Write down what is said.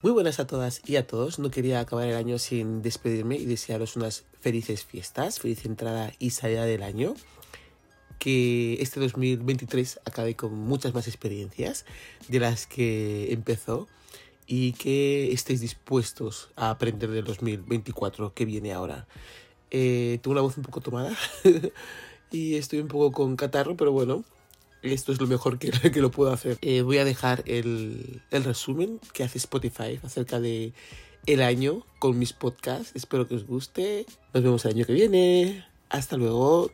Muy buenas a todas y a todos. No quería acabar el año sin despedirme y desearos unas felices fiestas, feliz entrada y salida del año. Que este 2023 acabe con muchas más experiencias de las que empezó y que estéis dispuestos a aprender del 2024 que viene ahora. Eh, tengo una voz un poco tomada y estoy un poco con catarro, pero bueno, esto es lo mejor que, que lo puedo hacer. Eh, voy a dejar el, el, resumen que hace Spotify acerca de el año con mis podcasts. Espero que os guste. Nos vemos el año que viene. Hasta luego.